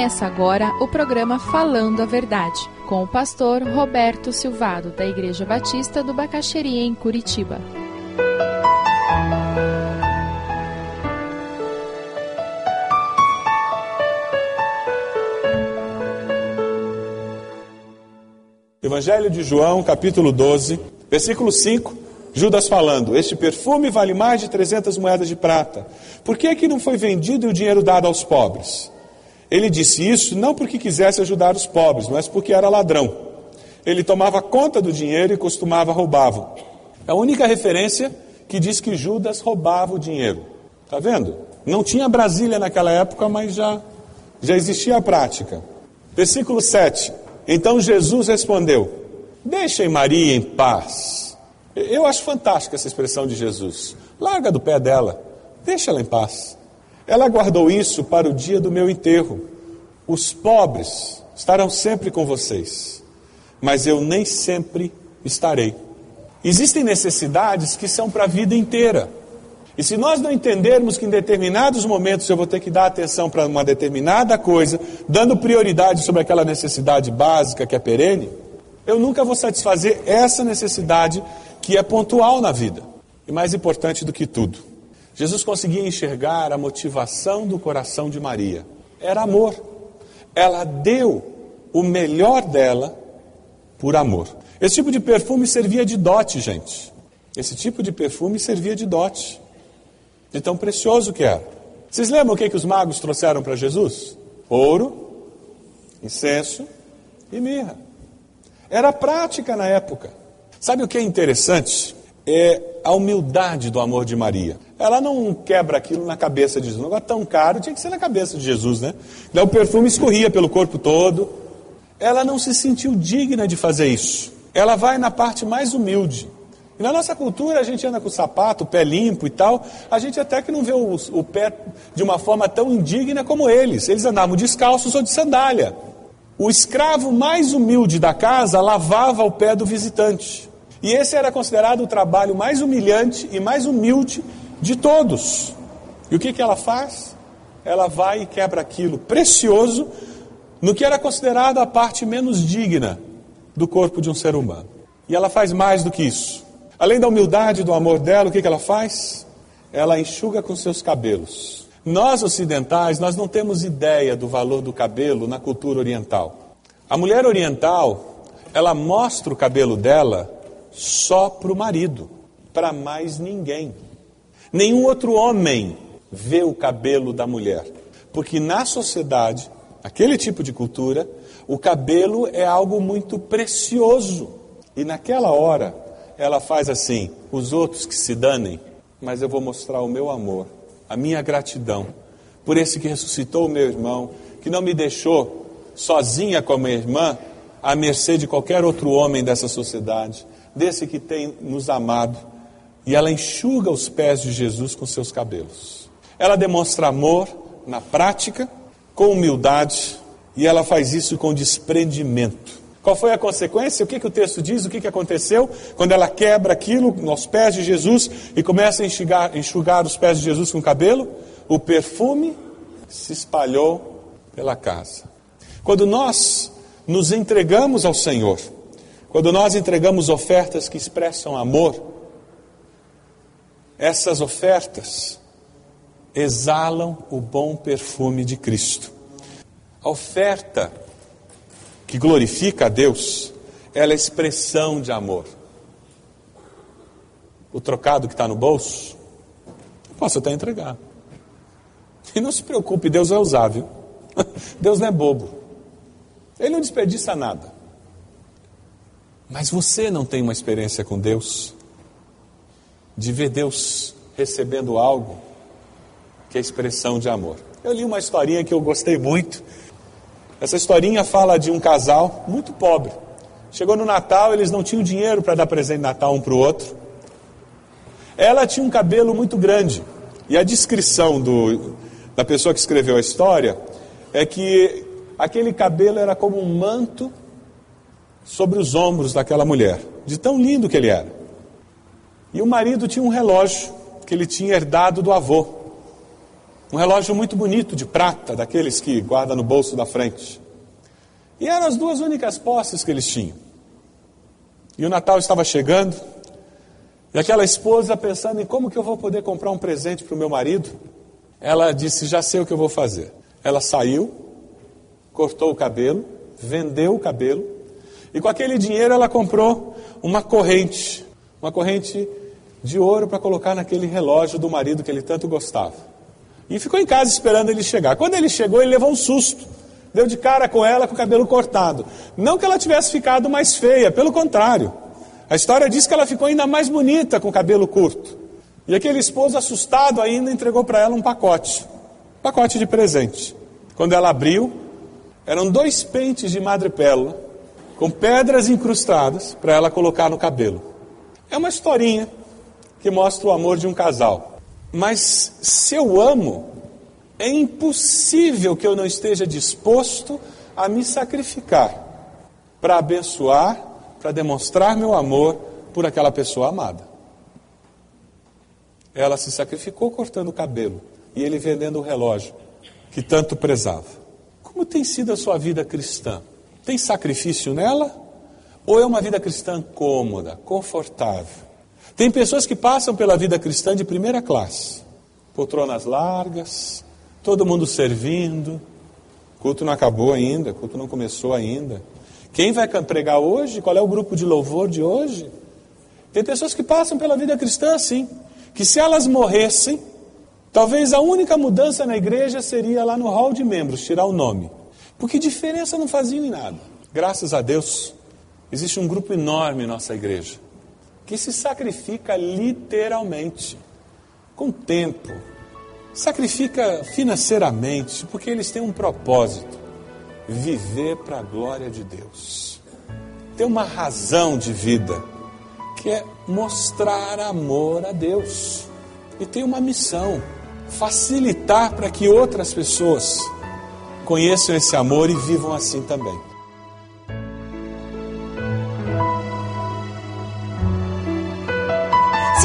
Começa agora o programa Falando a Verdade, com o pastor Roberto Silvado, da Igreja Batista do Bacaxeria, em Curitiba. Evangelho de João, capítulo 12, versículo 5, Judas falando: Este perfume vale mais de 300 moedas de prata. Por que, é que não foi vendido e o dinheiro dado aos pobres? Ele disse isso não porque quisesse ajudar os pobres, mas porque era ladrão. Ele tomava conta do dinheiro e costumava roubá-lo. É a única referência que diz que Judas roubava o dinheiro. Está vendo? Não tinha Brasília naquela época, mas já, já existia a prática. Versículo 7. Então Jesus respondeu: Deixem Maria em paz. Eu acho fantástica essa expressão de Jesus. Larga do pé dela, deixa ela em paz. Ela guardou isso para o dia do meu enterro. Os pobres estarão sempre com vocês, mas eu nem sempre estarei. Existem necessidades que são para a vida inteira. E se nós não entendermos que em determinados momentos eu vou ter que dar atenção para uma determinada coisa, dando prioridade sobre aquela necessidade básica que é perene, eu nunca vou satisfazer essa necessidade que é pontual na vida. E mais importante do que tudo, Jesus conseguia enxergar a motivação do coração de Maria. Era amor. Ela deu o melhor dela por amor. Esse tipo de perfume servia de dote, gente. Esse tipo de perfume servia de dote. De tão precioso que era. Vocês lembram o que, que os magos trouxeram para Jesus? Ouro, incenso e mirra. Era prática na época. Sabe o que é interessante? É a humildade do amor de Maria ela não quebra aquilo na cabeça de Jesus. Um negócio tão caro tinha que ser na cabeça de Jesus, né? Daí o perfume escorria pelo corpo todo. Ela não se sentiu digna de fazer isso. Ela vai na parte mais humilde. E na nossa cultura a gente anda com o sapato, o pé limpo e tal. A gente até que não vê o, o pé de uma forma tão indigna como eles. Eles andavam descalços ou de sandália. O escravo mais humilde da casa lavava o pé do visitante. E esse era considerado o trabalho mais humilhante e mais humilde de todos. E o que, que ela faz? Ela vai e quebra aquilo precioso no que era considerado a parte menos digna do corpo de um ser humano. E ela faz mais do que isso. Além da humildade do amor dela, o que, que ela faz? Ela enxuga com seus cabelos. Nós ocidentais, nós não temos ideia do valor do cabelo na cultura oriental. A mulher oriental, ela mostra o cabelo dela só para o marido, para mais ninguém. Nenhum outro homem vê o cabelo da mulher, porque na sociedade, aquele tipo de cultura, o cabelo é algo muito precioso. E naquela hora, ela faz assim: os outros que se danem, mas eu vou mostrar o meu amor, a minha gratidão por esse que ressuscitou o meu irmão, que não me deixou sozinha com a minha irmã, à mercê de qualquer outro homem dessa sociedade, desse que tem nos amado e ela enxuga os pés de Jesus com seus cabelos. Ela demonstra amor na prática, com humildade, e ela faz isso com desprendimento. Qual foi a consequência? O que, que o texto diz? O que, que aconteceu? Quando ela quebra aquilo nos pés de Jesus e começa a enxugar, enxugar os pés de Jesus com o cabelo, o perfume se espalhou pela casa. Quando nós nos entregamos ao Senhor, quando nós entregamos ofertas que expressam amor, essas ofertas exalam o bom perfume de Cristo. A oferta que glorifica a Deus, ela é expressão de amor. O trocado que está no bolso, posso até entregar. E não se preocupe, Deus vai usar, viu? Deus não é bobo. Ele não desperdiça nada. Mas você não tem uma experiência com Deus de ver Deus recebendo algo que é expressão de amor. Eu li uma historinha que eu gostei muito. Essa historinha fala de um casal muito pobre. Chegou no Natal, eles não tinham dinheiro para dar presente de Natal um para o outro. Ela tinha um cabelo muito grande. E a descrição do, da pessoa que escreveu a história é que aquele cabelo era como um manto sobre os ombros daquela mulher, de tão lindo que ele era. E o marido tinha um relógio que ele tinha herdado do avô. Um relógio muito bonito de prata, daqueles que guarda no bolso da frente. E eram as duas únicas posses que eles tinham. E o Natal estava chegando, e aquela esposa pensando em como que eu vou poder comprar um presente para o meu marido, ela disse: Já sei o que eu vou fazer. Ela saiu, cortou o cabelo, vendeu o cabelo, e com aquele dinheiro ela comprou uma corrente, uma corrente de ouro para colocar naquele relógio do marido que ele tanto gostava. E ficou em casa esperando ele chegar. Quando ele chegou, ele levou um susto. Deu de cara com ela com o cabelo cortado. Não que ela tivesse ficado mais feia, pelo contrário. A história diz que ela ficou ainda mais bonita com o cabelo curto. E aquele esposo, assustado ainda, entregou para ela um pacote um pacote de presente. Quando ela abriu, eram dois pentes de madrepérola com pedras incrustadas para ela colocar no cabelo. É uma historinha que mostra o amor de um casal. Mas se eu amo, é impossível que eu não esteja disposto a me sacrificar para abençoar, para demonstrar meu amor por aquela pessoa amada. Ela se sacrificou cortando o cabelo e ele vendendo o relógio que tanto prezava. Como tem sido a sua vida cristã? Tem sacrifício nela? Ou é uma vida cristã cômoda, confortável? Tem pessoas que passam pela vida cristã de primeira classe, poltronas largas, todo mundo servindo, culto não acabou ainda, culto não começou ainda. Quem vai pregar hoje? Qual é o grupo de louvor de hoje? Tem pessoas que passam pela vida cristã assim, que se elas morressem, talvez a única mudança na igreja seria lá no hall de membros, tirar o nome. Porque diferença não fazia em nada. Graças a Deus, existe um grupo enorme em nossa igreja que se sacrifica literalmente, com tempo, sacrifica financeiramente, porque eles têm um propósito: viver para a glória de Deus. Tem uma razão de vida, que é mostrar amor a Deus. E tem uma missão: facilitar para que outras pessoas conheçam esse amor e vivam assim também.